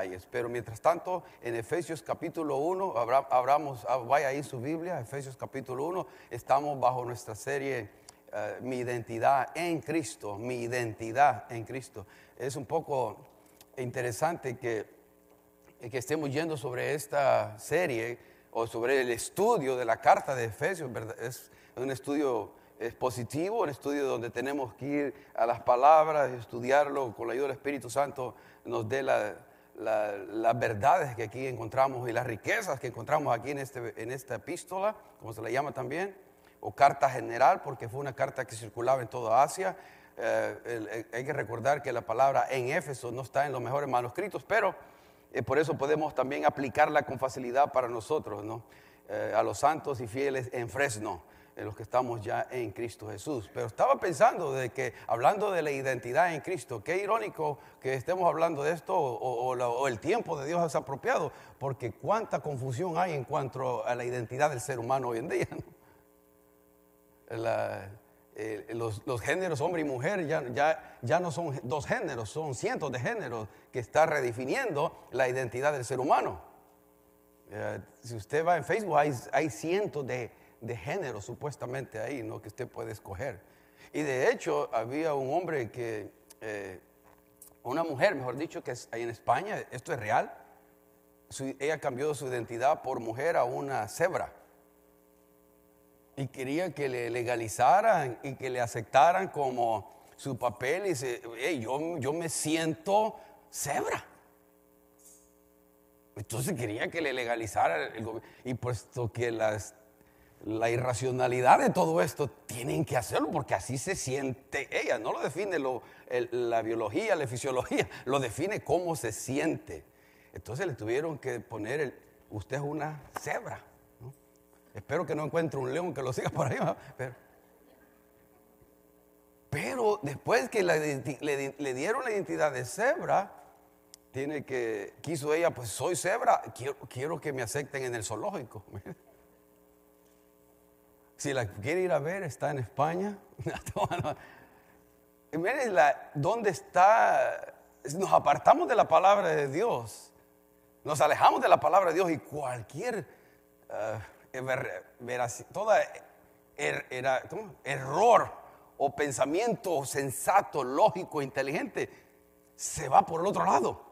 detalles. Pero mientras tanto, en Efesios capítulo 1, abramos, ah, vaya ahí su Biblia, Efesios capítulo 1, estamos bajo nuestra serie eh, Mi identidad en Cristo, mi identidad en Cristo. Es un poco interesante que, que estemos yendo sobre esta serie o sobre el estudio de la carta de Efesios, es un estudio es positivo, un estudio donde tenemos que ir a las palabras, estudiarlo con la ayuda del Espíritu Santo, nos dé las verdades que aquí encontramos y las riquezas que encontramos aquí en, este, en esta epístola, como se le llama también, o carta general, porque fue una carta que circulaba en toda Asia. Eh, hay que recordar que la palabra en Éfeso no está en los mejores manuscritos, pero eh, por eso podemos también aplicarla con facilidad para nosotros, ¿no? Eh, a los santos y fieles en Fresno los que estamos ya en Cristo Jesús. Pero estaba pensando de que, hablando de la identidad en Cristo, qué irónico que estemos hablando de esto o, el tiempo de Dios es apropiado, porque cuánta confusión hay en cuanto a la identidad del ser humano hoy en día. Eh, los, géneros hombre y mujer ya, ya, ya no son dos géneros, son cientos de géneros que está redefiniendo la identidad del ser humano. Eh, si usted va en Facebook, hay, hay cientos de, de género supuestamente ahí, ¿no? Que usted puede escoger. Y de hecho había un hombre que, eh, una mujer, mejor dicho, que ahí en España, esto es real, ella cambió su identidad por mujer a una cebra. Y quería que le legalizaran y que le aceptaran como su papel y dice, yo, yo me siento cebra. Entonces quería que le legalizara el gobierno. Y puesto que las la irracionalidad de todo esto, tienen que hacerlo porque así se siente ella. No lo define la biología, la fisiología, lo define cómo se siente. Entonces le tuvieron que poner, usted es una cebra. Espero que no encuentre un león que lo siga por ahí. Pero, pero después que le, dieron la identidad de cebra, tiene que, quiso ella, pues soy cebra, quiero, quiero que me acepten en el zoológico. Si la quiere ir a ver, está en España. Miren dónde está. Nos apartamos de la palabra de Dios. Nos alejamos de la palabra de Dios y cualquier uh, toda er, error o pensamiento sensato, lógico, inteligente, se va por el otro lado.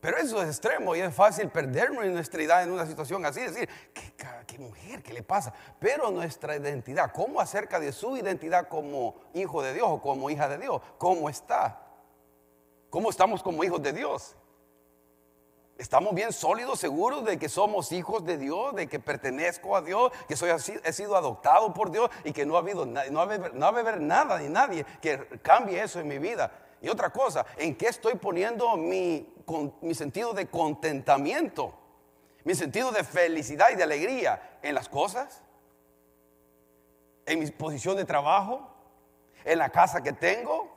Pero eso es extremo y es fácil perdernos en nuestra identidad en una situación así, decir, ¿qué, ¿qué le pasa? Pero nuestra identidad, ¿cómo acerca de su identidad como hijo de Dios o como hija de Dios? ¿Cómo está? ¿Cómo estamos como hijos de Dios? ¿Estamos bien sólidos, seguros de que somos hijos de Dios, de que pertenezco a Dios, que soy he sido adoptado por Dios y que no ha habido no no va a haber nada ni nadie que cambie eso en mi vida? Y otra cosa, ¿en qué estoy poniendo mi mi sentido de contentamiento, mi sentido de felicidad y de alegría en las cosas, en mi posición de trabajo, en la casa que tengo,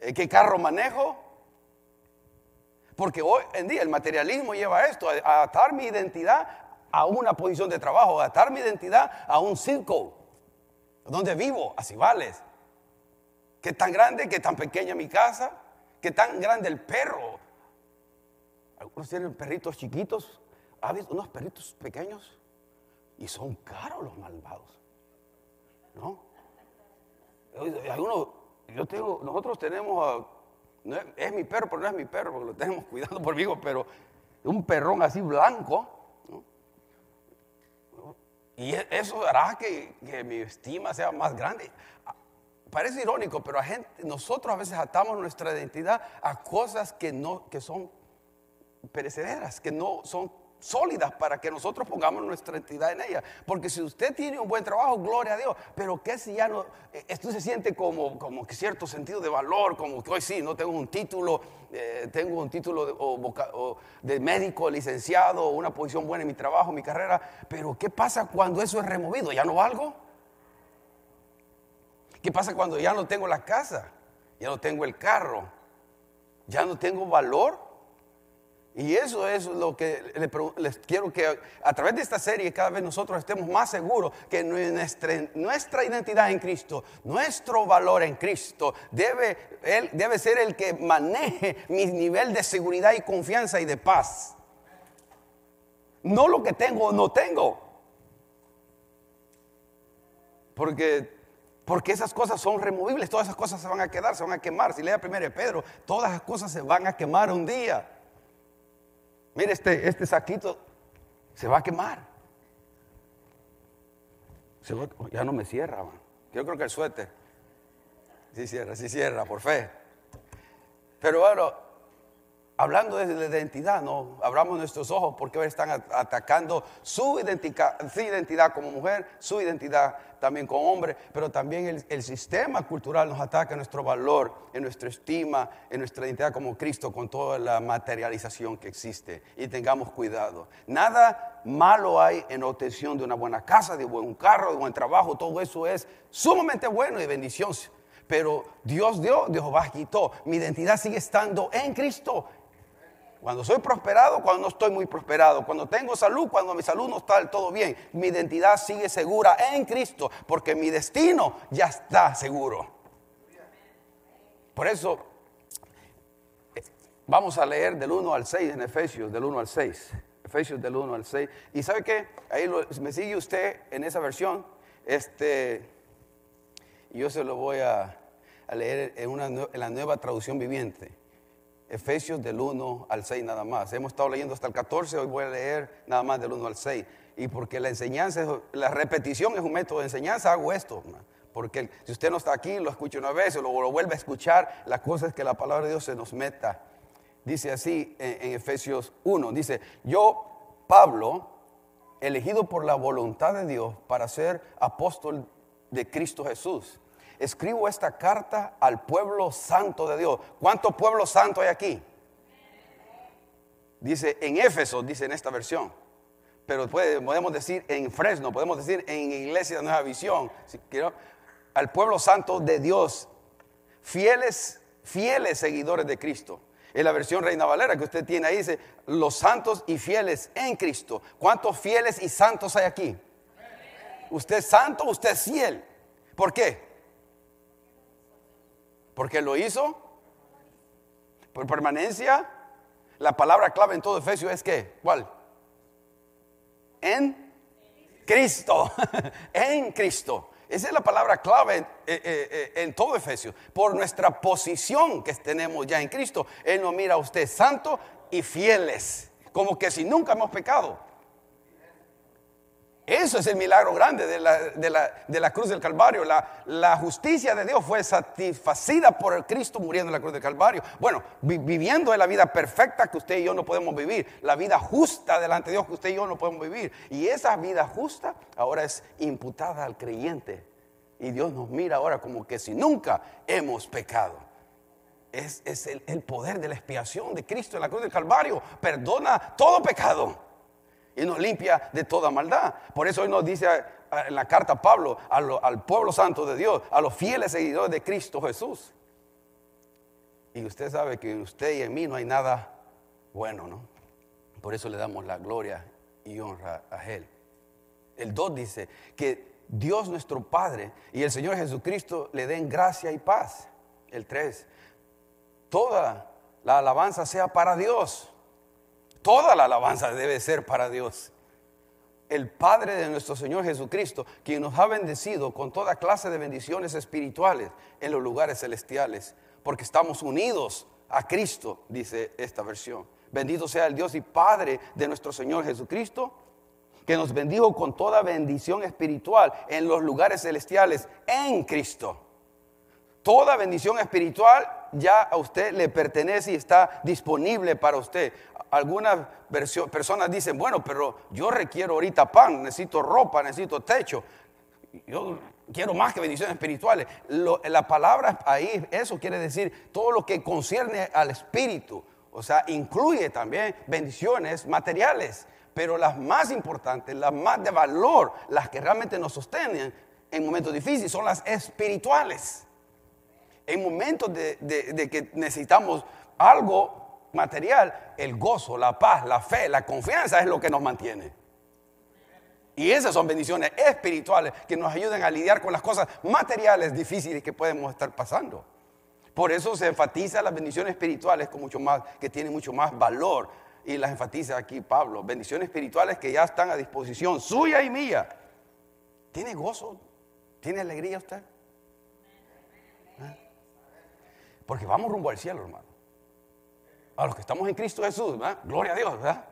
en qué carro manejo. Porque hoy en día el materialismo lleva esto, a atar mi identidad a una posición de trabajo, a atar mi identidad a un circo, donde vivo, así vales. ¿Qué tan grande, qué tan pequeña mi casa? que tan grande el perro. Algunos tienen perritos chiquitos, ¿ha visto unos perritos pequeños? Y son caros los malvados. ¿No? Algunos, yo tengo, nosotros tenemos, es, mi perro, pero no es mi perro, porque lo tenemos cuidando por mí, pero un perrón así blanco. Y e, eso hará que, que mi estima sea más grande parece irónico, pero a gente, nosotros a veces atamos nuestra identidad a cosas que, no, que son perecederas, que no son sólidas para que nosotros pongamos nuestra identidad en ella. Porque si usted tiene un buen trabajo, gloria a Dios, pero que si ya no, eh, esto se siente como, como cierto sentido de valor, como que hoy sí, no tengo un título, eh, tengo un título de médico, licenciado, una posición buena en mi trabajo, mi carrera, pero ¿qué pasa cuando eso es removido? ¿Ya no valgo? ¿Qué pasa cuando ya no tengo la casa? Ya no tengo el carro. Ya no tengo valor. Y eso es lo que les quiero que a través de esta serie cada vez nosotros estemos más seguros que nuestra, identidad en Cristo, nuestro valor en Cristo debe, él, debe ser el que maneje mi nivel de seguridad y confianza y de paz. No lo que tengo o no tengo. Porque porque esas cosas son removibles, todas esas cosas se van a quedar, se van a quemar. Si lea primero Pedro, todas esas cosas se van a quemar un día. Mire, este, este saquito se va a quemar. ya no me cierra. Yo creo que el suéter. Sí cierra, sí cierra, por fe. Pero bueno, hablando de la identidad, no abramos nuestros ojos porque están atacando su identidad, su identidad como mujer, su identidad también como hombre, pero también el, sistema cultural nos ataca en nuestro valor, en nuestra estima, en nuestra identidad como Cristo, con toda la materialización que existe. Y tengamos cuidado. Nada malo hay en la obtención de una buena casa, de buen carro, de buen trabajo, todo eso es sumamente bueno y bendición. Pero Dios dio, Dios quitó. Mi identidad sigue estando en Cristo. Cuando soy prosperado, cuando no estoy muy prosperado. Cuando tengo salud, cuando mi salud no está del todo bien. Mi identidad sigue segura en Cristo, porque mi destino ya está seguro. Por eso, eh, vamos a leer del 1 al 6 en Efesios, del 1 al 6. Efesios del 1 al 6. Y sabe qué? Ahí me sigue usted en esa versión. Este, yo se lo voy a, leer en, una, en la nueva traducción viviente. Efesios del 1 al 6 nada más. Hemos estado leyendo hasta el 14, hoy voy a leer nada más del 1 al 6. Y porque la enseñanza, la repetición es un método de enseñanza, hago esto. Porque si usted no está aquí, lo escucha una vez o lo, vuelve a escuchar, la cosa es que la palabra de Dios se nos meta. Dice así en, en Efesios 1, dice, yo, Pablo, elegido por la voluntad de Dios para ser apóstol de Cristo Jesús escribo esta carta al pueblo santo de Dios. ¿Cuánto pueblo santo hay aquí? Dice en Éfeso, dice en esta versión. Pero podemos decir en Fresno, podemos decir en Iglesia de Nueva Visión. Al pueblo santo de Dios, fieles, fieles seguidores de Cristo. En la versión Reina Valera que usted tiene ahí dice, los santos y fieles en Cristo. ¿Cuántos fieles y santos hay aquí? Usted es santo, usted es fiel. ¿Por qué? Porque lo hizo por permanencia. La palabra clave en todo Efesio es que, ¿cuál? En Cristo. en Cristo. Esa es la palabra clave en, eh, eh, eh, en, todo Efesio. Por nuestra posición que tenemos ya en Cristo. Él nos mira a usted santo y fieles. Como que si nunca hemos pecado. Eso es el milagro grande de la, cruz del Calvario. La, justicia de Dios fue satisfacida por el Cristo muriendo en la cruz del Calvario. Bueno, viviendo en la vida perfecta que usted y yo no podemos vivir. La vida justa delante de Dios que usted y yo no podemos vivir. Y esa vida justa ahora es imputada al creyente. Y Dios nos mira ahora como que si nunca hemos pecado. Es, el, el poder de la expiación de Cristo en la cruz del Calvario. Perdona todo pecado y nos limpia de toda maldad. Por eso hoy nos dice en la carta Pablo al pueblo santo de Dios, a los fieles seguidores de Cristo Jesús. Y usted sabe que en usted y en mí no hay nada bueno, ¿no? Por eso le damos la gloria y honra a Él. El 2 dice que Dios nuestro Padre y el Señor Jesucristo le den gracia y paz. El 3, toda la alabanza sea para Dios Toda la alabanza debe ser para Dios. El Padre de nuestro Señor Jesucristo, quien nos ha bendecido con toda clase de bendiciones espirituales en los lugares celestiales, porque estamos unidos a Cristo, dice esta versión. Bendito sea el Dios y Padre de nuestro Señor Jesucristo, que nos bendijo con toda bendición espiritual en los lugares celestiales en Cristo. Toda bendición espiritual ya a usted le pertenece y está disponible para usted algunas personas dicen, bueno, pero yo requiero ahorita pan, necesito ropa, necesito techo. Yo quiero más que bendiciones espirituales. la palabra ahí, eso quiere decir todo lo que concierne al espíritu. O sea, incluye también bendiciones materiales. Pero las más importantes, las más de valor, las que realmente nos sostienen en momentos difíciles, son las espirituales. En momentos de que necesitamos algo material, el gozo, la paz, la fe, la confianza es lo que nos mantiene. Y esas son bendiciones espirituales que nos ayudan a lidiar con las cosas materiales difíciles que podemos estar pasando. Por eso se enfatiza las bendiciones espirituales con mucho más, que tienen mucho más valor. Y las enfatiza aquí Pablo. Bendiciones espirituales que ya están a disposición suya y mía. ¿Tiene gozo? ¿Tiene alegría usted? ¿Eh? Porque vamos rumbo al cielo, hermano. A los que estamos en Cristo Jesús, ¿verdad? Gloria a Dios, ¿verdad?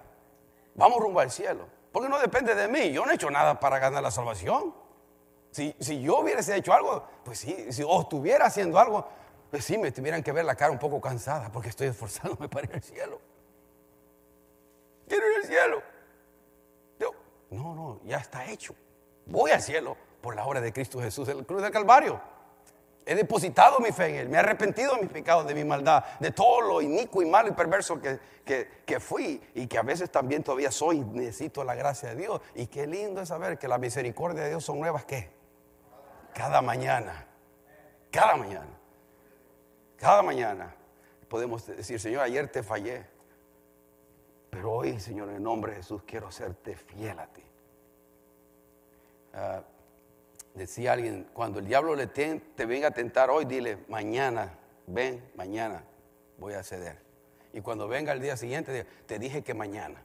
Vamos rumbo al cielo. Porque no depende de mí. Yo no he hecho nada para ganar la salvación. Si, si yo hubiese hecho algo, pues sí, si o estuviera haciendo algo, pues sí, me tuvieran que ver la cara un poco cansada porque estoy esforzándome para ir al cielo. Quiero ir al cielo. no, no, ya está hecho. Voy al cielo por la obra de Cristo Jesús en el cruz del Calvario. He depositado mi fe en Él, me he arrepentido de mis pecados, de mi maldad, de todo lo inicuo y malo y perverso que, que, fui y que a veces también todavía soy. Necesito la gracia de Dios. Y qué lindo es saber que la misericordia de Dios son nuevas, ¿qué? Cada mañana. Cada mañana. Cada mañana podemos decir, Señor, ayer te fallé, pero hoy, Señor, en el nombre de Jesús, quiero serte fiel a ti. Ah, decía alguien, cuando el diablo le te, venga a tentar hoy, dile, mañana, ven, mañana voy a ceder. Y cuando venga el día siguiente, te dije que mañana.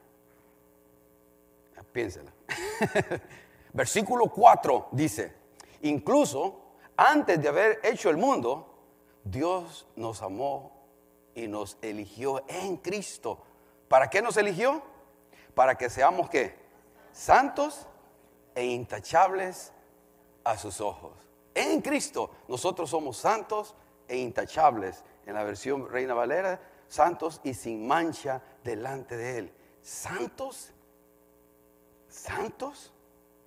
Piénsela. Versículo 4 dice, incluso antes de haber hecho el mundo, Dios nos amó y nos eligió en Cristo. ¿Para qué nos eligió? Para que seamos qué? Santos e intachables a sus ojos. En Cristo nosotros somos santos e intachables. En la versión Reina Valera, santos y sin mancha delante de Él. ¿Santos? ¿Santos?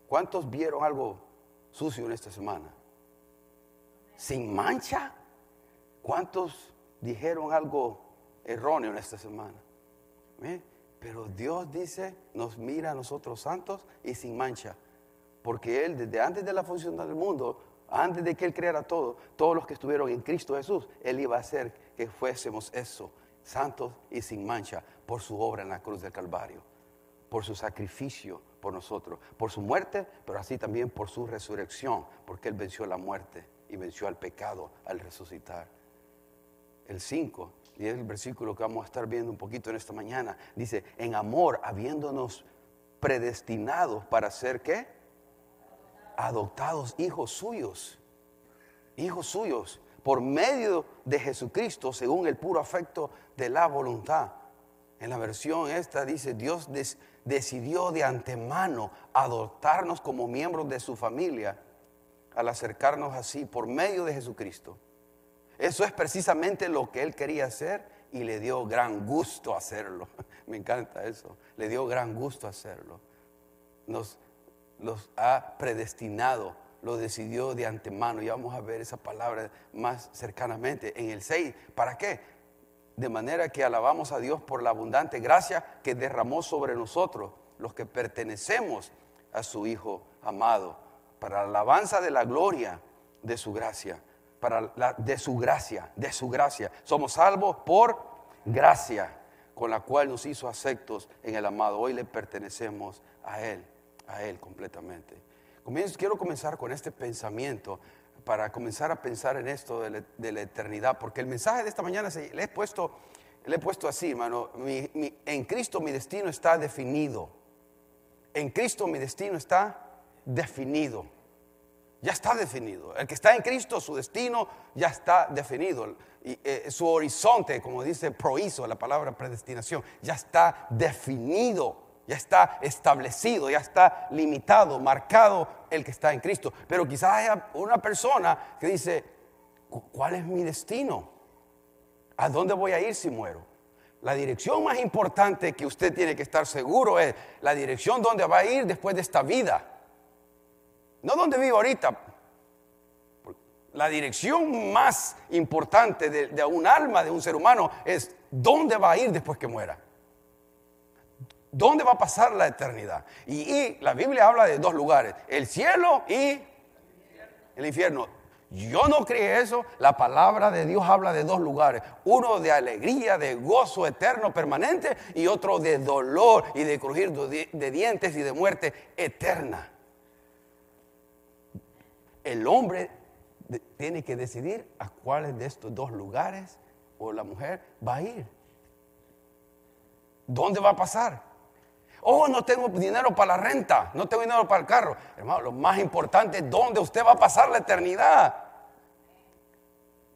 ¿Cuántos vieron algo sucio en esta semana? ¿Sin mancha? ¿Cuántos dijeron algo erróneo en esta semana? ¿Eh? Pero Dios dice, nos mira a nosotros santos y sin mancha. Porque Él, desde antes de la función del mundo, antes de que Él creara todo, todos los que estuvieron en Cristo Jesús, Él iba a hacer que fuésemos eso, santos y sin mancha, por su obra en la cruz del Calvario, por su sacrificio por nosotros, por su muerte, pero así también por su resurrección, porque Él venció la muerte y venció al pecado al resucitar el 5, y es el versículo que vamos a estar viendo un poquito en esta mañana, dice, en amor, habiéndonos predestinados para ser qué? Adoptados hijos suyos, hijos suyos, por medio de Jesucristo, según el puro afecto de la voluntad. En la versión esta dice, Dios decidió de antemano adoptarnos como miembros de su familia al acercarnos así por medio de Jesucristo. Eso es precisamente lo que él quería hacer y le dio gran gusto hacerlo. Me encanta eso. Le dio gran gusto hacerlo. Nos los ha predestinado, lo decidió de antemano. Y vamos a ver esa palabra más cercanamente en el 6. ¿Para qué? De manera que alabamos a Dios por la abundante gracia que derramó sobre nosotros, los que pertenecemos a su Hijo amado, para la alabanza de la gloria de su gracia para la, de su gracia, de su gracia. Somos salvos por gracia, con la cual nos hizo aceptos en el amado. Hoy le pertenecemos a Él, a Él completamente. quiero comenzar con este pensamiento para comenzar a pensar en esto de la, eternidad, porque el mensaje de esta mañana le he puesto, le he puesto así, hermano, en Cristo mi destino está definido. En Cristo mi destino está definido. Ya está definido. El que está en Cristo, su destino ya está definido. Eh, su horizonte, como dice proizo, la palabra predestinación, ya está definido, ya está establecido, ya está limitado, marcado el que está en Cristo. Pero quizás haya una persona que dice, ¿cuál es mi destino? ¿A dónde voy a ir si muero? La dirección más importante que usted tiene que estar seguro es la dirección donde va a ir después de esta vida. No donde vivo ahorita. La dirección más importante de, un alma, de un ser humano, es dónde va a ir después que muera. ¿Dónde va a pasar la eternidad? Y, la Biblia habla de dos lugares, el cielo y el infierno. Yo no creí eso. La palabra de Dios habla de dos lugares. Uno de alegría, de gozo eterno, permanente, y otro de dolor y de crujir de dientes y de muerte eterna. El hombre tiene que decidir a cuáles de estos dos lugares o la mujer va a ir. ¿Dónde va a pasar? Oh, no tengo dinero para la renta, no tengo dinero para el carro. Hermano, lo más importante es dónde usted va a pasar la eternidad.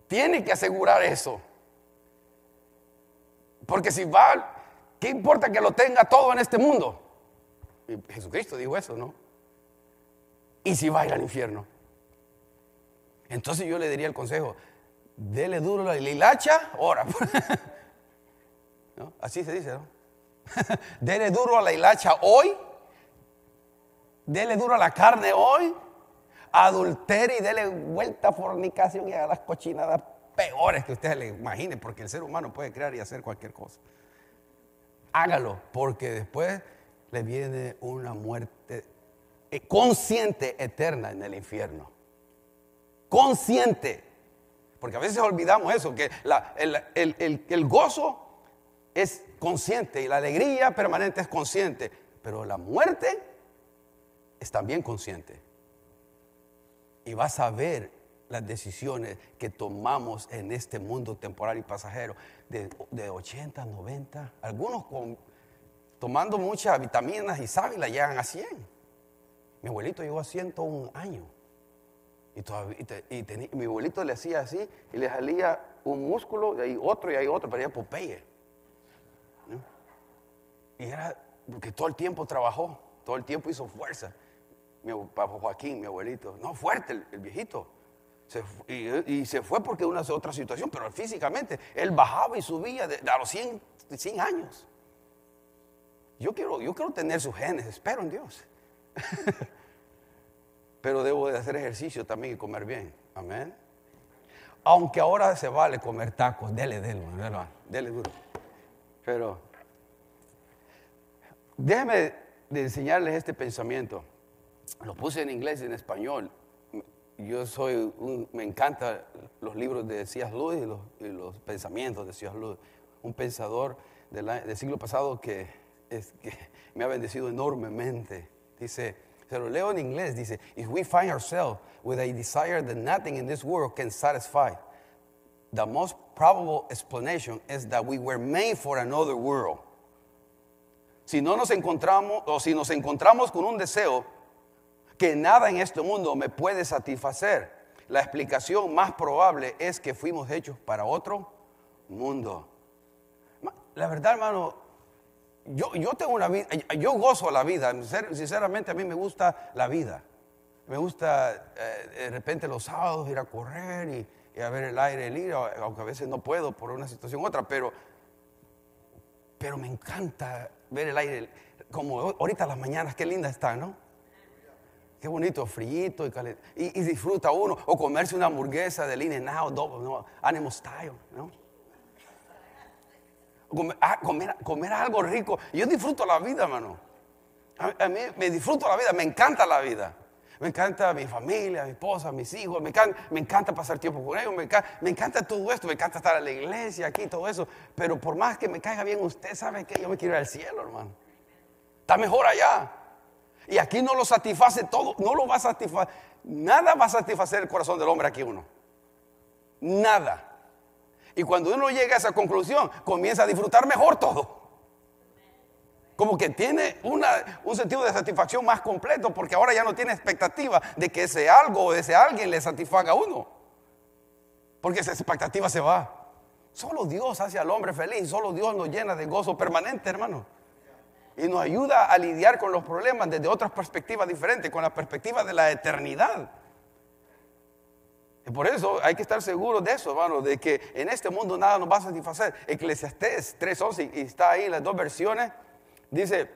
Tiene que asegurar eso. Porque si va, ¿qué importa que lo tenga todo en este mundo? Jesucristo dijo eso, ¿no? Y si va a ir al infierno. Entonces yo le diría el consejo, dele duro la hilacha, ora. Así se dice, ¿no? dele duro a la hilacha hoy, dele duro a la carne hoy, adultere y dele vuelta a fornicación y a las cochinadas peores que usted le imagine, porque el ser humano puede crear y hacer cualquier cosa. Hágalo, porque después le viene una muerte eh, consciente eterna en el infierno. Consciente. Porque a veces olvidamos eso, que el gozo es consciente y la alegría permanente es consciente, pero la muerte es también consciente. Y vas a ver las decisiones que tomamos en este mundo temporal y pasajero de, de 80, 90, algunos tomando muchas vitaminas y sábila llegan a 100. Mi abuelito llegó a 101 años. Y, y, mi abuelito le hacía así y le salía un músculo, y ahí otro y ahí otro, pero ya Popeye. Y era porque todo el tiempo trabajó, todo el tiempo hizo fuerza. Mi papá Joaquín, mi abuelito, no fuerte el, viejito. y, se fue porque una otra situación, pero físicamente él bajaba y subía a los 100, 100 años. Yo quiero, yo quiero tener sus genes, espero en Dios. pero debo de hacer ejercicio también y comer bien. Amén. Aunque ahora se vale comer tacos, dele, dele, dele, dele duro. Pero Déjenme de enseñarles este pensamiento. Lo puse en inglés y en español. Yo soy, me encantan los libros de C.S. Lewis y los, pensamientos de C.S. Lewis. Un pensador del, siglo pasado que, es, que me ha bendecido enormemente. Dice, se lo leo en inglés, dice, if we find ourselves with a desire that nothing in this world can satisfy, the most probable explanation is that we were made for another world si no nos encontramos o si nos encontramos con un deseo que nada en este mundo me puede satisfacer, la explicación más probable es que fuimos hechos para otro mundo. La verdad, hermano, yo, yo tengo una vida, yo gozo la vida, sinceramente a mí me gusta la vida. Me gusta eh, de repente los sábados ir a correr y, a ver el aire libre, aunque a veces no puedo por una situación u otra, pero, pero me encanta ver el aire, como ahorita las mañanas, qué linda está, ¿no? Qué bonito, frío y, y, disfruta uno. O comerse una hamburguesa de line now, double, no, animal style, ¿no? Ah, comer, comer, algo rico. Yo disfruto la vida, hermano. A, mí me disfruto la vida, me encanta la vida. Me encanta mi familia, mi esposa, mis hijos. Me encanta, pasar tiempo con ellos. Me encanta, me encanta, todo esto. Me encanta estar en la iglesia, aquí, todo eso. Pero por más que me caiga bien, usted sabe que yo me quiero ir al cielo, hermano. Está mejor allá. Y aquí no lo satisface todo. No lo va a satisfacer. Nada va a satisfacer el corazón del hombre aquí uno. Nada. Y cuando uno llega a esa conclusión, comienza a disfrutar mejor todo como que tiene un sentido de satisfacción más completo porque ahora ya no tiene expectativa de que ese algo o ese alguien le satisfaga a uno. Porque esa expectativa se va. Solo Dios hace al hombre feliz, solo Dios nos llena de gozo permanente, hermano. Y nos ayuda a lidiar con los problemas desde otras perspectivas diferentes, con la perspectiva de la eternidad. Y por eso hay que estar seguros de eso, hermano, de que en este mundo nada nos va a satisfacer. Eclesiastés 3.11, y está ahí las dos versiones. Dice,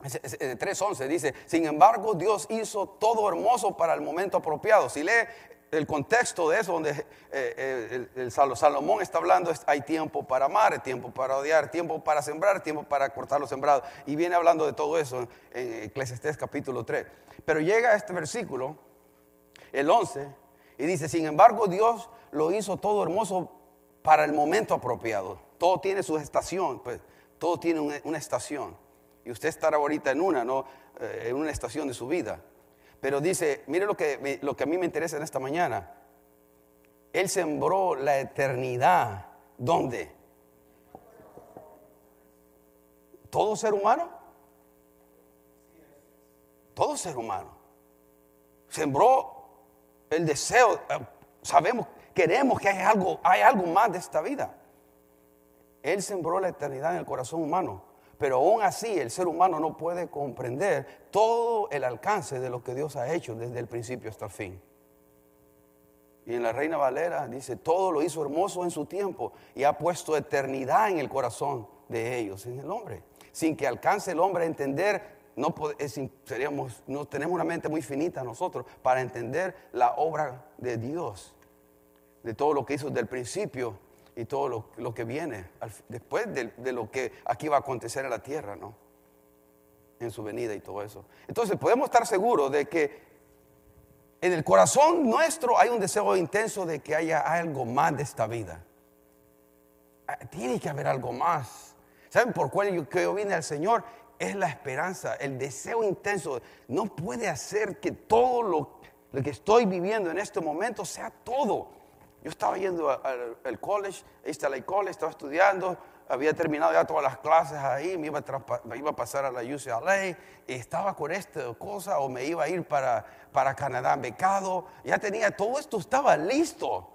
3.11 dice, sin embargo Dios hizo todo hermoso para el momento apropiado. Si lee el contexto de eso, donde eh, eh, el, Salomón está hablando, hay tiempo para amar, tiempo para odiar, tiempo para sembrar, tiempo para cortar los sembrados. Y viene hablando de todo eso en Eclesiastés capítulo 3. Pero llega este versículo, el 11, Y dice, sin embargo, Dios lo hizo todo hermoso para el momento apropiado. Todo tiene su estación, pues todo tiene una, estación. Y usted estará ahorita en una, ¿no? Eh, en una estación de su vida. Pero dice, mire lo que, lo que a mí me interesa en esta mañana. Él sembró la eternidad. ¿Dónde? ¿Todo ser humano? Todo ser humano. Sembró el deseo. Eh, sabemos, queremos que hay algo, hay algo más de esta vida. Él sembró la eternidad en el corazón humano. Pero aún así el ser humano no puede comprender todo el alcance de lo que Dios ha hecho desde el principio hasta el fin. Y en la Reina Valera dice, todo lo hizo hermoso en su tiempo y ha puesto eternidad en el corazón de ellos, en el hombre. Sin que alcance el hombre a entender, no, tenemos una mente muy finita nosotros para entender la obra de Dios, de todo lo que hizo desde el principio y todo lo, que viene después de, de, lo que aquí va a acontecer en la tierra, ¿no? En su venida y todo eso. Entonces podemos estar seguros de que en el corazón nuestro hay un deseo intenso de que haya algo más de esta vida. Ah, tiene que haber algo más. ¿Saben por cuál yo, que vine al Señor? Es la esperanza, el deseo intenso. No puede hacer que todo lo, lo que estoy viviendo en este momento sea todo yo estaba yendo al, college, East LA College, estaba estudiando, había terminado ya todas las clases ahí, me iba a, a pasar a la UCLA, estaba con esta cosa, o me iba a ir para, para Canadá becado, ya tenía todo esto, estaba listo,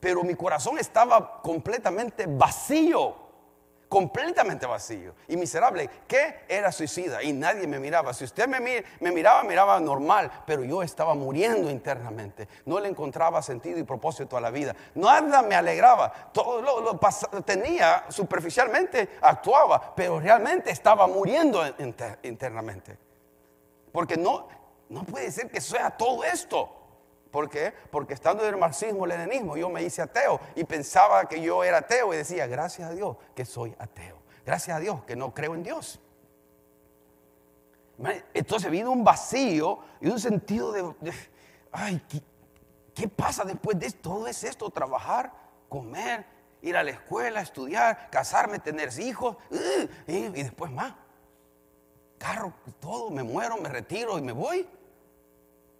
pero mi corazón estaba completamente vacío completamente vacío y miserable, que era suicida y nadie me miraba. Si usted me, me miraba, miraba normal, pero yo estaba muriendo internamente. No le encontraba sentido y propósito a la vida. Nada me alegraba. Todo lo, tenía superficialmente, actuaba, pero realmente estaba muriendo internamente. Porque no, no puede ser que sea todo esto. ¿Por qué? Porque estando en el marxismo, leninismo, yo me hice ateo y pensaba que yo era ateo y decía, gracias a Dios que soy ateo. Gracias a Dios que no creo en Dios. Entonces vino un vacío y un sentido de, ay, ¿qué, pasa después de? Todo es esto, trabajar, comer, ir a la escuela, estudiar, casarme, tener hijos y, después más. Carro, todo, me muero, me retiro y me voy.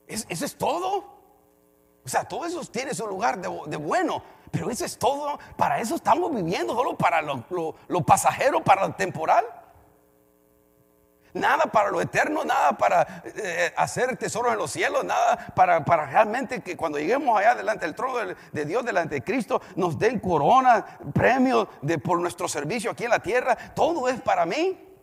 ¿Eso es todo? O sea, todo eso tiene su lugar de, bueno, pero eso es todo. Para eso estamos viviendo, solo para lo, pasajero, para lo temporal. Nada para lo eterno, nada para eh, hacer tesoros en los cielos, nada para, realmente que cuando lleguemos allá delante del trono de, de, Dios, delante de Cristo, nos den corona, premios de, por nuestro servicio aquí en la tierra. Todo es para mí.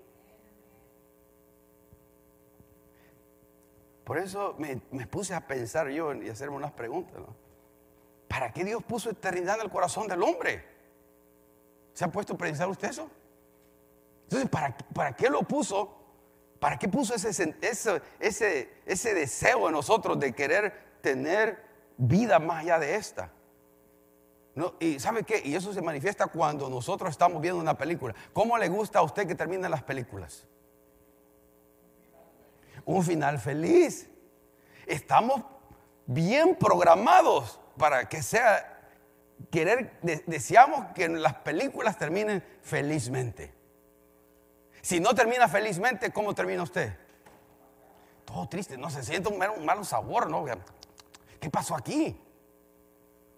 Por eso me, puse a pensar yo y hacerme unas preguntas. ¿Para qué Dios puso eternidad en el corazón del hombre? ¿Se ha puesto a pensar usted eso? Entonces, ¿para, qué lo puso? ¿Para qué puso ese, ese, ese, ese deseo en nosotros de querer tener vida más allá de esta? Y ¿sabe qué? Y eso se manifiesta cuando nosotros estamos viendo una película. ¿Cómo le gusta a usted que terminen las películas? Un final feliz. Estamos bien programados para que sea querer, deseamos que las películas terminen felizmente. Si no termina felizmente, ¿cómo termina usted? Todo triste, no se siente un malo, sabor, ¿no? ¿Qué pasó aquí?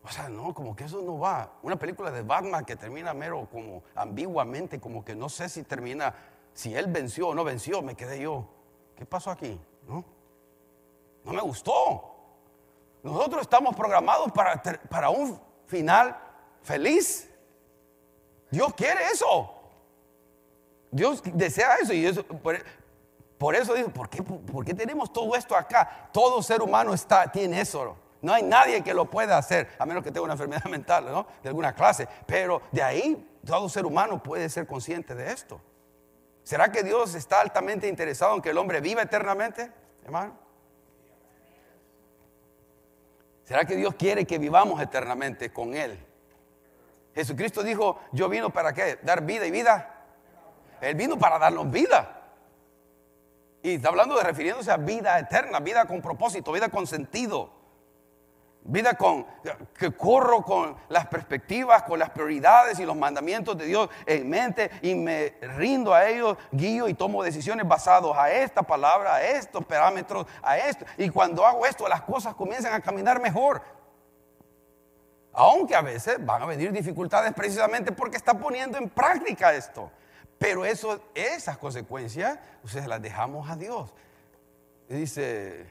O sea, no, como que eso no va. Una película de Batman que termina mero como ambiguamente, como que no sé si termina, si él venció o no venció, me quedé yo. ¿Qué pasó aquí? No, no me gustó. Nosotros estamos programados para, para un final feliz. Dios quiere eso. Dios desea eso. Y eso, por, eso digo, ¿por qué, ¿por qué, tenemos todo esto acá? Todo ser humano está, tiene eso. No hay nadie que lo pueda hacer, a menos que tenga una enfermedad mental. De alguna clase. Pero de ahí, todo ser humano puede ser consciente de esto. ¿Será que Dios está altamente interesado en que el hombre viva eternamente, hermano? ¿Será que Dios quiere que vivamos eternamente con Él? Jesucristo dijo, yo vino para qué? Dar vida y vida. Él vino para darnos vida. Y está hablando de refiriéndose a vida eterna, vida con propósito, vida con sentido. Vida con que corro con las perspectivas, con las prioridades y los mandamientos de Dios en mente y me rindo a ellos, guío y tomo decisiones basadas a esta palabra, a estos parámetros, a esto. Y cuando hago esto, las cosas comienzan a caminar mejor. Aunque a veces van a venir dificultades precisamente porque está poniendo en práctica esto. Pero eso, esas consecuencias, ustedes las dejamos a Dios. Y dice,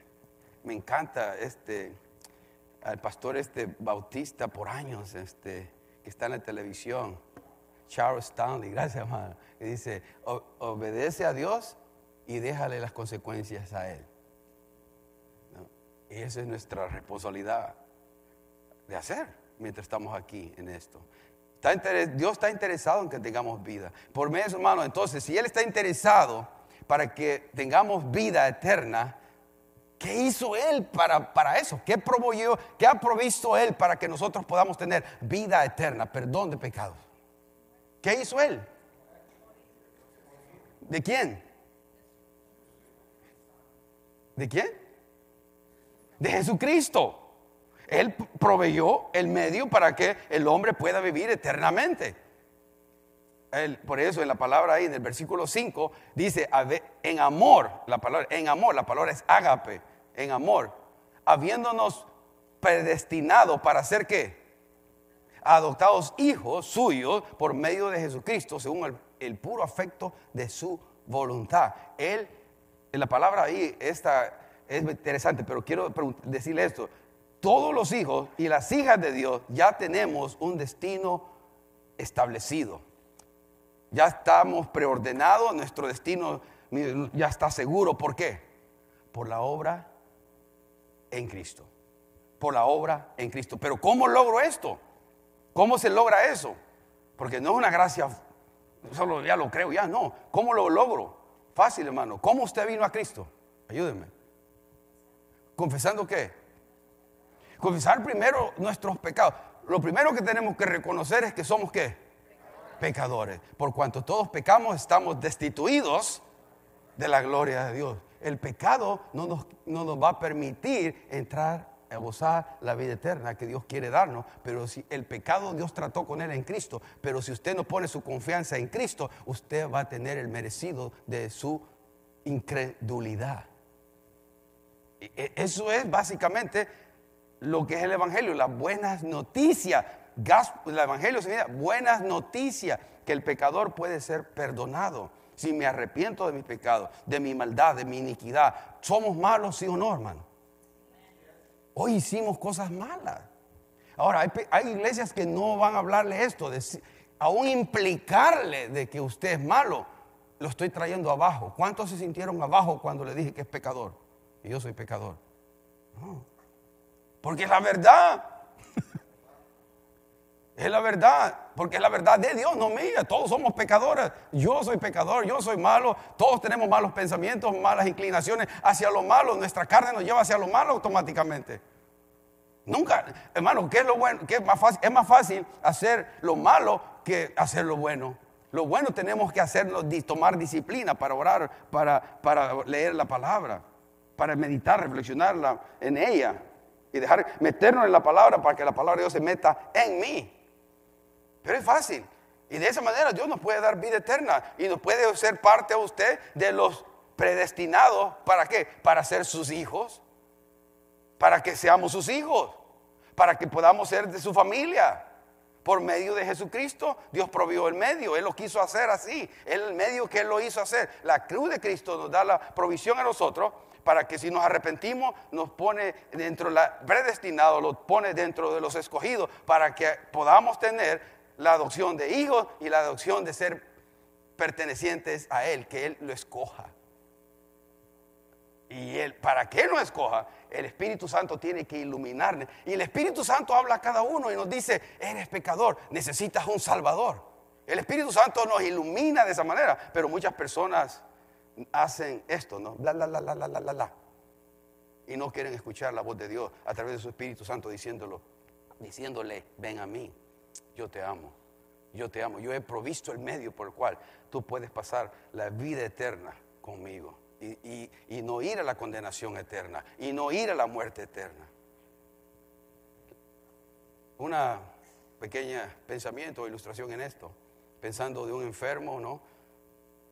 me encanta este al pastor este bautista por años, este, que está en la televisión, Charles Stanley, gracias hermano, que dice, obedece a Dios y déjale las consecuencias a Él. Y esa es nuestra responsabilidad de hacer mientras estamos aquí en esto. Dios está interesado en que tengamos vida. Por medio, hermano, entonces, si Él está interesado para que tengamos vida eterna, ¿Qué hizo Él para, para eso? ¿Qué? ¿Qué ha provisto Él para que nosotros podamos tener vida eterna, perdón de pecados? ¿Qué hizo Él? ¿De quién? ¿De quién? De Jesucristo. Él proveyó el medio para que el hombre pueda vivir eternamente. por eso en la palabra ahí, en el versículo 5, dice, en amor, la palabra, en amor, la palabra es ágape en amor, habiéndonos predestinado para ser qué? Adoptados hijos suyos por medio de Jesucristo, según el, puro afecto de su voluntad. Él, en la palabra ahí está, es interesante, pero quiero decirle esto. Todos los hijos y las hijas de Dios ya tenemos un destino establecido. Ya estamos preordenados, nuestro destino ya está seguro. ¿Por qué? Por la obra en Cristo. Por la obra en Cristo. Pero ¿cómo logro esto? ¿Cómo se logra eso? Porque no es una gracia, solo ya lo creo, ya no. ¿Cómo lo logro? Fácil, hermano. ¿Cómo usted vino a Cristo? Ayúdeme. ¿Confesando qué? Confesar primero nuestros pecados. Lo primero que tenemos que reconocer es que somos qué? Pecadores. Por cuanto todos pecamos, estamos destituidos de la gloria de Dios el pecado no nos, no nos va a permitir entrar a gozar la vida eterna que Dios quiere darnos. Pero si el pecado Dios trató con él en Cristo, pero si usted no pone su confianza en Cristo, usted va a tener el merecido de su incredulidad. E, eso es básicamente lo que es el Evangelio, las buenas noticias. El Evangelio significa buenas noticias, que el pecador puede ser perdonado si me arrepiento de mi pecado, de mi maldad, de mi iniquidad, ¿somos malos, sí o no, hermano? Hoy hicimos cosas malas. Ahora, hay, iglesias que no van a hablarle esto, de, aún implicarle de que usted es malo, lo estoy trayendo abajo. ¿Cuántos se sintieron abajo cuando le dije que es pecador? Y yo soy pecador. Porque es la verdad. Es la verdad, porque es la verdad de Dios, no mía. Todos somos pecadores. Yo soy pecador, yo soy malo. Todos tenemos malos pensamientos, malas inclinaciones hacia lo malo. Nuestra carne nos lleva hacia lo malo automáticamente. Nunca, hermano, ¿qué es lo bueno? ¿Qué es, más fácil? es más fácil hacer lo malo que hacer lo bueno. Lo bueno tenemos que hacerlo, tomar disciplina para orar, para, para leer la palabra, para meditar, reflexionarla en ella y dejar meternos en la palabra para que la palabra de Dios se meta en mí. Pero es fácil. Y de esa manera Dios nos puede dar vida eterna y nos puede ser parte a usted de los predestinados. ¿Para qué? Para ser sus hijos. Para que seamos sus hijos. Para que podamos ser de su familia. Por medio de Jesucristo, Dios provió el medio. Él lo quiso hacer así. El medio que Él lo hizo hacer. La cruz de Cristo nos da la provisión a nosotros para que si nos arrepentimos nos pone dentro de la predestinado, lo pone dentro de los escogidos para que podamos tener la adopción de hijos y la adopción de ser pertenecientes a Él, que Él lo escoja. Y él, para que Él lo escoja, el Espíritu Santo tiene que iluminarle. Y el Espíritu Santo habla a cada uno y nos dice, eres pecador, necesitas un Salvador. El Espíritu Santo nos ilumina de esa manera, pero muchas personas hacen esto, ¿no? Bla, bla, bla, bla, bla, bla, bla. Y no quieren escuchar la voz de Dios a través de su Espíritu Santo diciéndolo, diciéndole, ven a mí yo te amo, yo te amo, yo he provisto el medio por el cual tú puedes pasar la vida eterna conmigo y, no ir a la condenación eterna y no ir a la muerte eterna. una pequeña pensamiento o ilustración en esto, pensando de un enfermo, ¿no?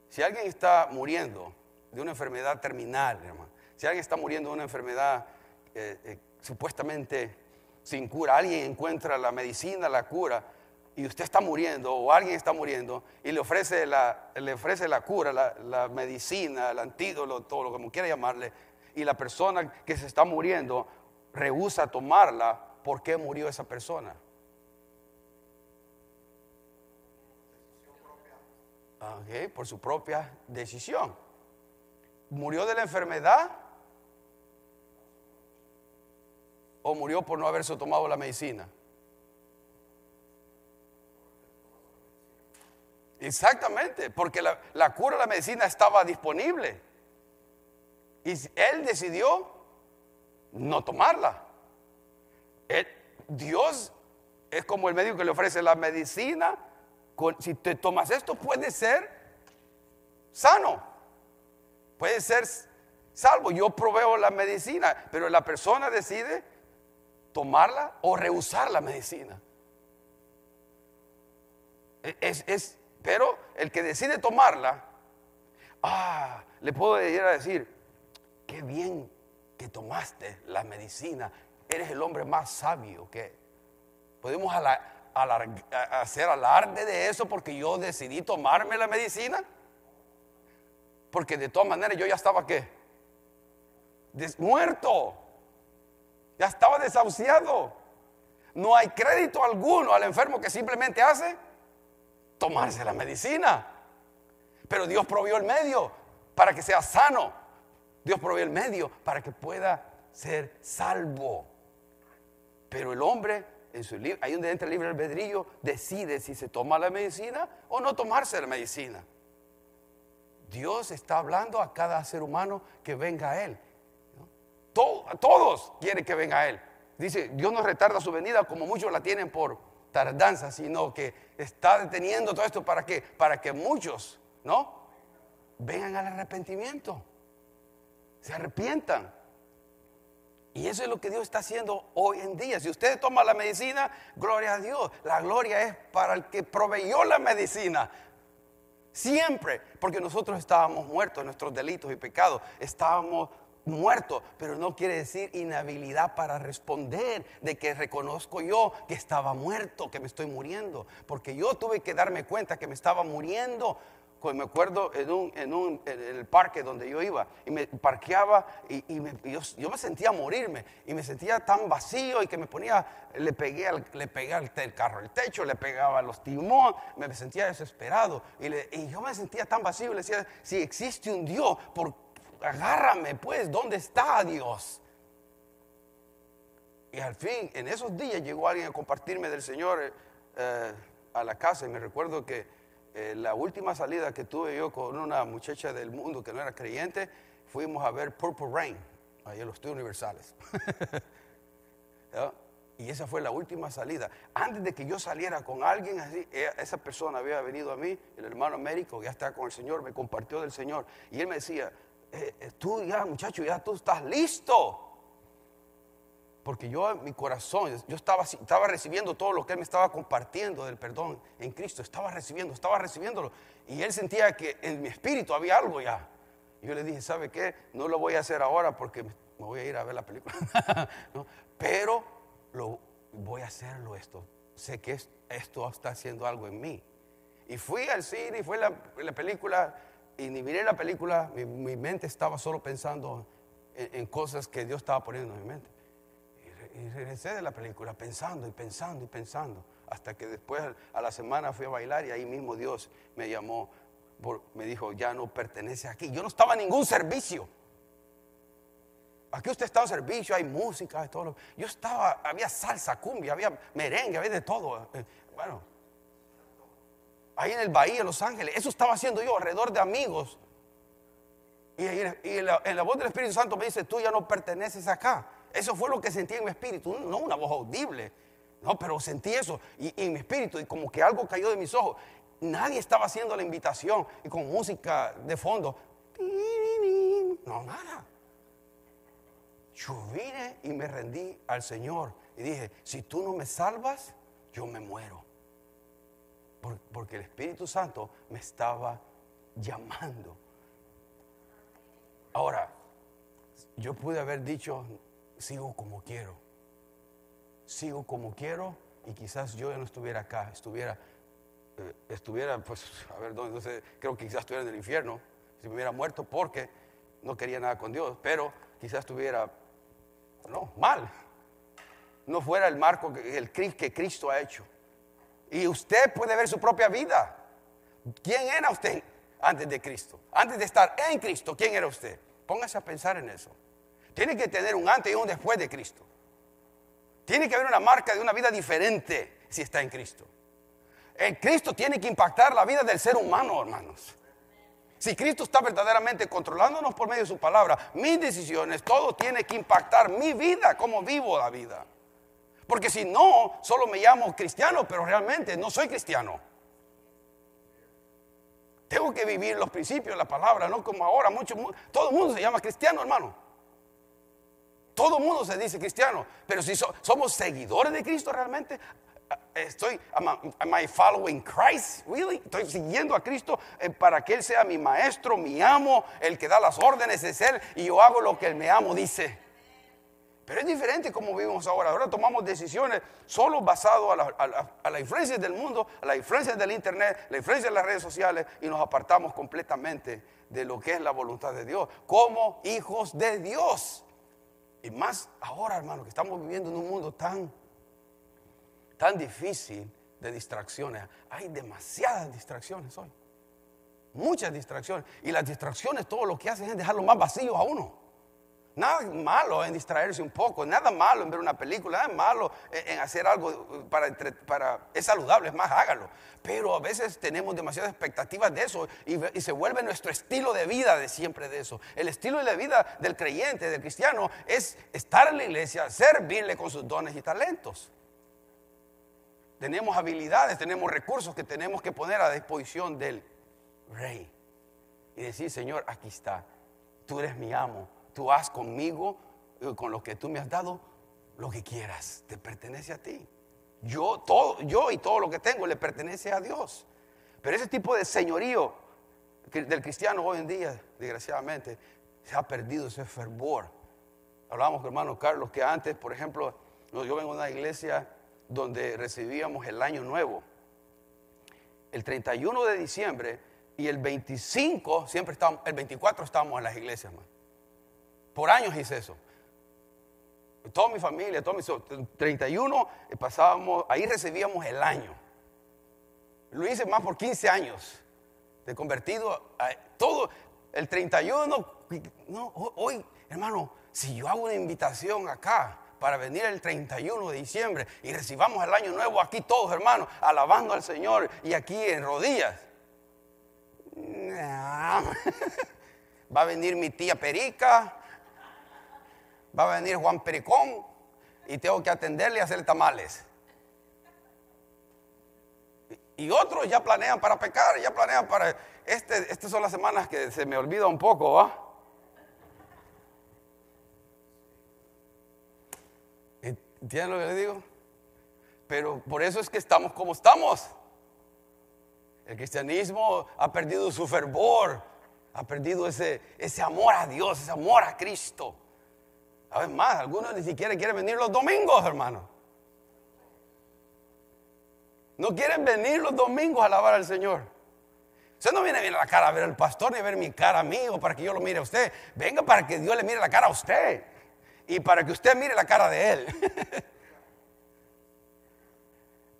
Si alguien está muriendo de una enfermedad terminal, hermano, si alguien está muriendo de una enfermedad eh, eh, supuestamente sin cura, alguien encuentra la medicina, la cura, y usted está muriendo o alguien está muriendo y le ofrece la, le ofrece la cura, la, medicina, el antídoto, todo lo que quiera llamarle, y la persona que se está muriendo rehúsa tomarla, ¿por qué murió esa persona? por su propia decisión. ¿Murió de la enfermedad? ¿O murió por no haberse tomado la medicina? Exactamente, porque la, la cura, la medicina estaba disponible. Y él decidió no tomarla. Dios es como el médico que le ofrece la medicina. si te tomas esto, puede ser sano. Puede ser salvo. Yo proveo la medicina, pero la persona decide tomarla o rehusar la medicina. Es, es, pero el que decide tomarla, ah, le puedo ir a decir, qué bien que tomaste la medicina, eres el hombre más sabio que podemos hacer alarde de eso porque yo decidí tomarme la medicina. Porque de todas maneras yo ya estaba qué? muerto. Ya estaba desahuciado. No hay crédito alguno al enfermo que simplemente hace tomarse la medicina. Pero Dios provió el medio para que sea sano. Dios provió el medio para que pueda ser salvo. Pero el hombre, en su ahí donde entra el libre albedrillo, decide si se toma la medicina o no tomarse la medicina. Dios está hablando a cada ser humano que venga a Él. Todos quieren que venga a Él. Dice, Dios no retarda su venida como muchos la tienen por tardanza, sino que está deteniendo todo esto para que, para que muchos, ¿no? Vengan al arrepentimiento, se arrepientan. Y eso es lo que Dios está haciendo hoy en día. Si usted toma la medicina, gloria a Dios. La gloria es para el que proveyó la medicina. Siempre, porque nosotros estábamos muertos en nuestros delitos y pecados. Estábamos muerto, pero no quiere decir inhabilidad para responder de que reconozco yo que estaba muerto, que me estoy muriendo, porque yo tuve que darme cuenta que me estaba muriendo. Me acuerdo en, un, en, un, en el parque donde yo iba y me parqueaba y, yo, me sentía morirme y me sentía tan vacío y que me ponía, le pegué al, le pegué al carro el techo, le pegaba los timón, me sentía desesperado y, y yo me sentía tan vacío y le decía, si existe un Dios, ¿por agárrame pues, ¿dónde está Dios? Y al fin, en esos días llegó alguien a compartirme del Señor eh, a la casa y me recuerdo que eh, la última salida que tuve yo con una muchacha del mundo que no era creyente, fuimos a ver Purple Rain, ahí en los estudios universales. Y esa fue la última salida. Antes de que yo saliera con alguien así, e, esa persona había venido a mí, el hermano médico, ya está con el Señor, me compartió del Señor. Y él me decía, eh, eh, tú ya, muchacho, ya tú estás listo. Porque yo en mi corazón, yo estaba, estaba recibiendo todo lo que él me estaba compartiendo del perdón en Cristo. Estaba recibiendo, estaba recibiéndolo. Y él sentía que en mi espíritu había algo ya. Yo le dije, ¿sabe qué? No lo voy a hacer ahora porque me voy a ir a ver la película. Pero lo, voy a hacerlo esto. Sé que esto está haciendo algo en mí. Y fui al cine fue la, la película y ni miré la película, mi, mente estaba solo pensando en, cosas que Dios estaba poniendo en mi mente. Y, regresé de la película pensando y pensando y pensando, hasta que después a la semana fui a bailar y ahí mismo Dios me llamó, me dijo, ya no pertenece aquí. Yo no estaba en ningún servicio. Aquí usted está en servicio, hay música, hay todo. Yo estaba, había salsa, cumbia, había merengue, había de todo. Eh, bueno, ahí en el Bahía de Los Ángeles. Eso estaba haciendo yo alrededor de amigos. Y, en, la, voz del Espíritu Santo me dice, tú ya no perteneces acá. Eso fue lo que sentí en mi espíritu, no una voz audible, no, pero sentí eso y, en mi espíritu y como que algo cayó de mis ojos. Nadie estaba haciendo la invitación y con música de fondo. No, nada. yo vine y me rendí al Señor y dije, si tú no me salvas, yo me muero. Porque el Espíritu Santo me estaba llamando. Ahora, yo pude haber dicho, sigo como quiero. Sigo como quiero y quizás yo ya no estuviera acá, estuviera, eh, estuviera, pues, a ver, no, sé, creo que quizás estuviera en el infierno, si me hubiera muerto porque no quería nada con Dios, pero quizás estuviera, no, mal. No fuera el marco, el que Cristo ha hecho. Y usted puede ver su propia vida. ¿Quién era usted antes de Cristo? Antes de estar en Cristo, ¿quién era usted? Póngase a pensar en eso. Tiene que tener un antes y un después de Cristo. Tiene que haber una marca de una vida diferente si está en Cristo. El Cristo tiene que impactar la vida del ser humano, hermanos. Si Cristo está verdaderamente controlándonos por medio de su palabra, mis decisiones, todo tiene que impactar mi vida, cómo vivo la vida. Porque si no, solo me llamo cristiano, pero realmente no soy cristiano. Tengo que vivir los principios de la palabra, no como ahora. Mucho, todo el mundo se llama cristiano, hermano. Todo el mundo se dice cristiano. Pero si somos seguidores de Cristo realmente, estoy, am I, following Christ? Estoy siguiendo a Cristo eh, para que Él sea mi maestro, mi amo, el que da las órdenes es Él y yo hago lo que el me amo dice. Pero es diferente como vivimos ahora. Ahora tomamos decisiones solo basado a la, a, la, influencia del mundo, a la influencia del internet, la influencia de las redes sociales y nos apartamos completamente de lo que es la voluntad de Dios, como hijos de Dios. Y más ahora, hermano, que estamos viviendo en un mundo tan tan difícil de distracciones. Hay demasiadas distracciones hoy. Muchas distracciones. Y las distracciones todo lo que hacen es dejarlo más vacío a uno. Nada malo en distraerse un poco, nada malo en ver una película, nada malo en hacer algo para, para es saludable, es más, hágalo. Pero a veces tenemos demasiadas expectativas de eso y, y, se vuelve nuestro estilo de vida de siempre de eso. El estilo de vida del creyente, del cristiano, es estar en la iglesia, servirle con sus dones y talentos tenemos habilidades, tenemos recursos que tenemos que poner a disposición del rey. Y decir, Señor, aquí está, tú eres mi amo, tú haz conmigo, eh, con lo que tú me has dado, lo que quieras, te pertenece a ti. Yo, todo, yo y todo lo que tengo le pertenece a Dios. Pero ese tipo de señorío del cristiano hoy en día, desgraciadamente, se ha perdido ese fervor. Hablábamos con hermano Carlos que antes, por ejemplo, yo vengo de una iglesia donde recibíamos el año nuevo. El 31 de diciembre y el 25, siempre estábamos, el 24 estábamos en las iglesias, Por años hice eso. Toda mi familia, todo mi, 31 eh, pasábamos, ahí recibíamos el año. Lo hice más por 15 años. De convertido a todo el 31. No, hoy, hermano, si yo hago una invitación acá, para venir el 31 de diciembre y recibamos el año nuevo aquí todos hermanos, alabando al Señor y aquí en rodillas. Va a venir mi tía Perica, va a venir Juan Pericón y tengo que atenderle y hacer tamales. Y otros ya planean para pecar, ya planean para... Este, estas son las semanas que se me olvida un poco, ¿va? ¿Entienden lo que le digo? Pero por eso es que estamos como estamos. El cristianismo ha perdido su fervor, ha perdido ese, ese amor a Dios, ese amor a Cristo. A ver más, algunos ni siquiera quieren venir los domingos, hermano. No quieren venir los domingos a alabar al Señor. Usted no viene a ver la cara a ver al pastor ni a ver mi cara a mí o para que yo lo mire a usted. Venga para que Dios le mire la cara a usted y para que usted mire la cara de Él.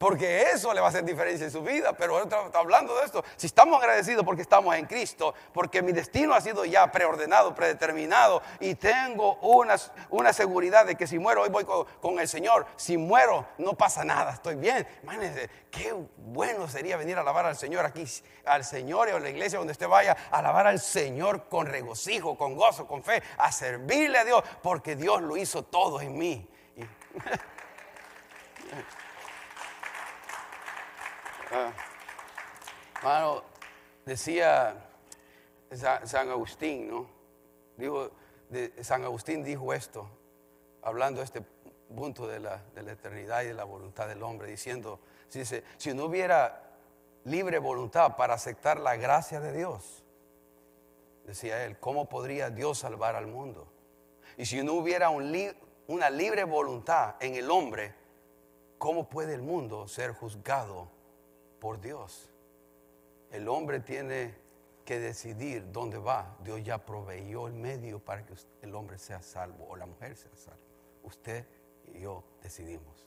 Porque eso le va a hacer diferencia en su vida. Pero hablando de esto. Si estamos agradecidos porque estamos en Cristo, porque mi destino ha sido ya preordenado, predeterminado, y tengo una, una seguridad de que si muero hoy voy con, el Señor. Si muero, no pasa nada, estoy bien. Imagínense, qué bueno sería venir a alabar al Señor aquí, al Señor y a la iglesia donde usted vaya, a alabar al Señor con regocijo, con gozo, con fe, a servirle a Dios, porque Dios lo hizo todo en mí. Ah. decía San Agustín, ¿no? Digo, San Agustín dijo esto, hablando de este punto de la, de la eternidad y de la voluntad del hombre, diciendo, dice, si no hubiera libre voluntad para aceptar la gracia de Dios, decía él, ¿cómo podría Dios salvar al mundo? Y si no hubiera una libre voluntad en el hombre, ¿cómo puede el mundo ser juzgado por Dios? El hombre tiene que decidir dónde va. Dios ya proveyó el medio para que el hombre sea salvo o la mujer sea salvo. Usted y yo decidimos.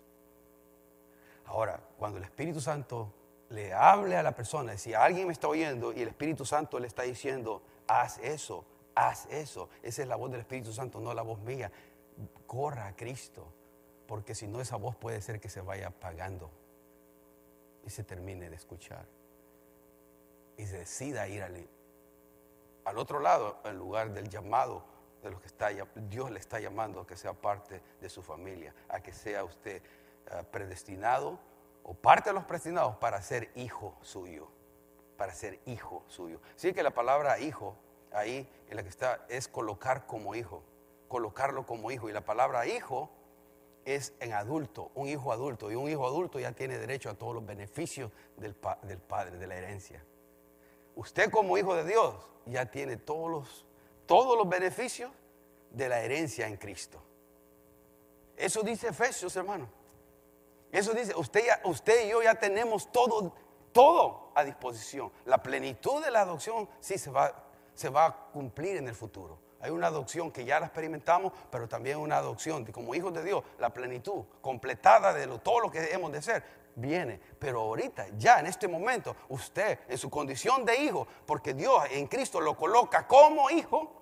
Ahora, cuando el Espíritu Santo le hable a la persona, si alguien me está oyendo y el Espíritu Santo le está diciendo, haz eso, haz eso, esa es la voz del Espíritu Santo, no la voz mía, corra a Cristo, porque si no esa voz puede ser que se vaya apagando y se termine de escuchar y se decida ir al, al otro lado, en lugar del llamado de los que está, Dios le está llamando a que sea parte de su familia, a que sea usted eh, predestinado o parte de los predestinados para ser hijo suyo, para ser hijo suyo. Sí que la palabra hijo ahí en la que está es colocar como hijo, colocarlo como hijo. Y la palabra hijo es en adulto, un hijo adulto. Y un hijo adulto ya tiene derecho a todos los beneficios del, del padre, de la herencia usted como hijo de Dios ya tiene todos los, todos los beneficios de la herencia en Cristo. Eso dice Efesios, hermano. Eso dice, usted, usted y yo ya tenemos todo, todo a disposición. La plenitud de la adopción sí se va, se va a cumplir en el futuro. Hay una adopción que ya la experimentamos, pero también una adopción como hijos de Dios, la plenitud completada de todo lo que hemos de ser viene. Pero ahorita, ya en este momento, usted en su condición de hijo, porque Dios en Cristo lo coloca como hijo,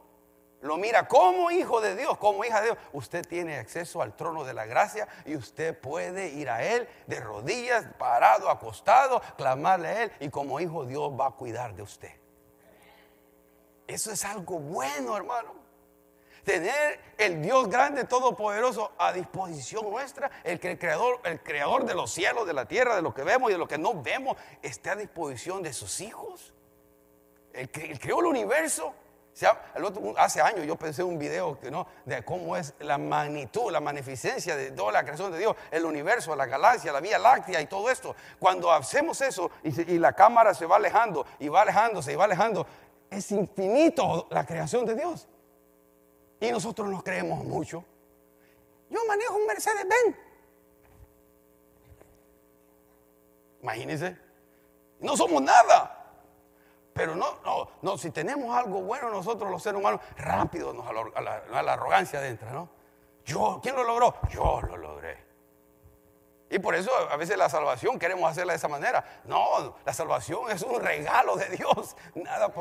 lo mira como hijo de Dios, como hija de Dios, usted tiene acceso al trono de la gracia y usted puede ir a Él de rodillas, parado, acostado, clamarle a Él y como hijo Dios va a cuidar de usted. Eso es algo bueno, hermano. Tener el Dios grande, todopoderoso a disposición nuestra, el, el, creador, el creador de los cielos, de la tierra, de lo que vemos y de lo que no vemos, esté a disposición de sus hijos. El que creó el universo. hace años yo pensé en un video ¿no? de cómo es la magnitud, la magnificencia de toda la creación de Dios, el universo, la galaxia, la Vía Láctea y todo esto. Cuando hacemos eso y, y la cámara se va alejando y va alejándose y va alejando, es infinito la creación de Dios. Y nosotros nos creemos mucho. Yo manejo un Mercedes-Benz. Imagínense. No somos nada. Pero no, no, no, si tenemos algo bueno nosotros los seres humanos, rápido nos a, la, a la arrogancia entra, ¿no? Yo, ¿quién lo logró? Yo lo logré. Y por eso a veces la salvación queremos hacerla de esa manera. No, la salvación es un regalo de Dios. Nada,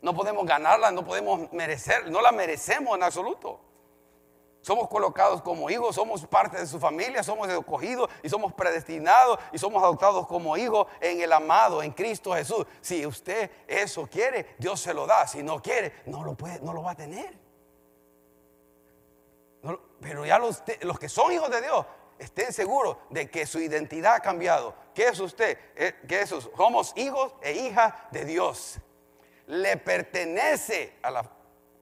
no podemos ganarla, no podemos merecer, no la merecemos en absoluto. Somos colocados como hijos, somos parte de su familia, somos escogidos y somos predestinados y somos adoptados como hijos en el amado, en Cristo Jesús. Si usted eso quiere, Dios se lo da. Si no quiere, no lo, puede, no lo va a tener. pero ya los, los que son hijos de Dios, estén seguros de que su identidad ha cambiado. ¿Qué es usted? Eh, ¿Qué es eso? Somos hijos e hijas de Dios le pertenece a la,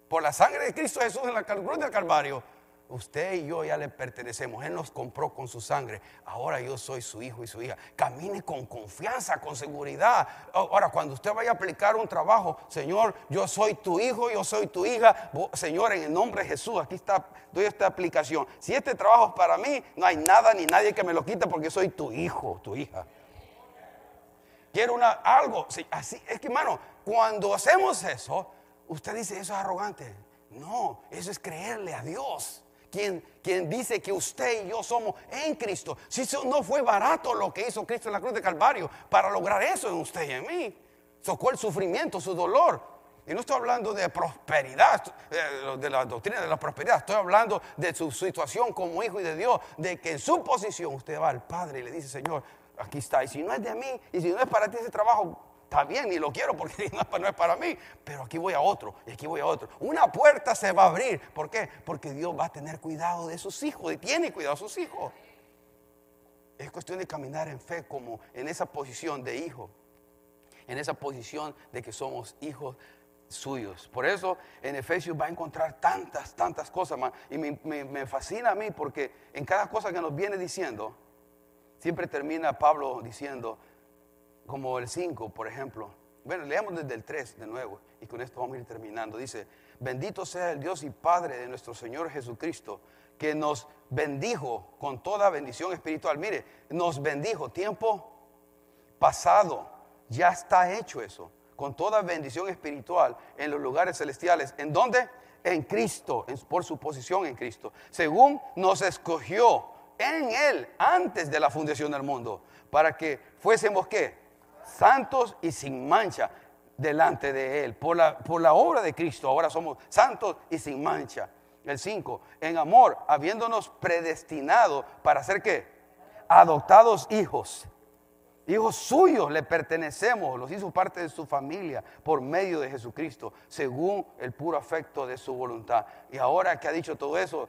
por la sangre de Cristo Jesús en la cruz del Calvario. Usted y yo ya le pertenecemos. Él nos compró con su sangre. Ahora yo soy su hijo y su hija. Camine con confianza, con seguridad. Ahora, cuando usted vaya a aplicar un trabajo, Señor, yo soy tu hijo, yo soy tu hija. Señor, en el nombre de Jesús, aquí está, doy esta aplicación. Si este trabajo es para mí, no hay nada ni nadie que me lo quite porque soy tu hijo, tu hija. Quiero una, algo. así, es que, hermano, cuando hacemos eso, usted dice, eso es arrogante. No, eso es creerle a Dios. Quien, quien, dice que usted y yo somos en Cristo. Si eso no fue barato lo que hizo Cristo en la cruz de Calvario para lograr eso en usted y en mí. Socó el sufrimiento, su dolor. Y no estoy hablando de prosperidad, de la doctrina de la prosperidad. Estoy hablando de su situación como hijo y de Dios. De que en su posición usted va al Padre y le dice, Señor, aquí está. Y si no es de mí, y si no es para ti ese trabajo, está bien, ni lo quiero porque no es para mí, pero aquí voy a otro y aquí voy a otro. Una puerta se va a abrir. ¿Por qué? Porque Dios va a tener cuidado de sus hijos y tiene cuidado de sus hijos. Es cuestión de caminar en fe como en esa posición de hijo, en esa posición de que somos hijos suyos. Por eso en Efesios va a encontrar tantas, tantas cosas más. Y me, me, fascina a mí porque en cada cosa que nos viene diciendo, siempre termina Pablo diciendo, como el 5, por ejemplo. Bueno, leamos desde el 3 de nuevo y con esto vamos a ir terminando. Dice, bendito sea el Dios y Padre de nuestro Señor Jesucristo, que nos bendijo con toda bendición espiritual. Mire, nos bendijo tiempo pasado, ya está hecho eso con toda bendición espiritual en los lugares celestiales. ¿En dónde? En Cristo, por su posición en Cristo. Según nos escogió en Él antes de la fundación del mundo, para que fuésemos qué? Santos y sin mancha delante de Él. Por la, por la obra de Cristo ahora somos santos y sin mancha. El 5, en amor, habiéndonos predestinado para ser qué? Adoptados hijos Hijos suyos le pertenecemos, los hizo parte de su familia por medio de Jesucristo, según el puro afecto de su voluntad. Y ahora que ha dicho todo eso...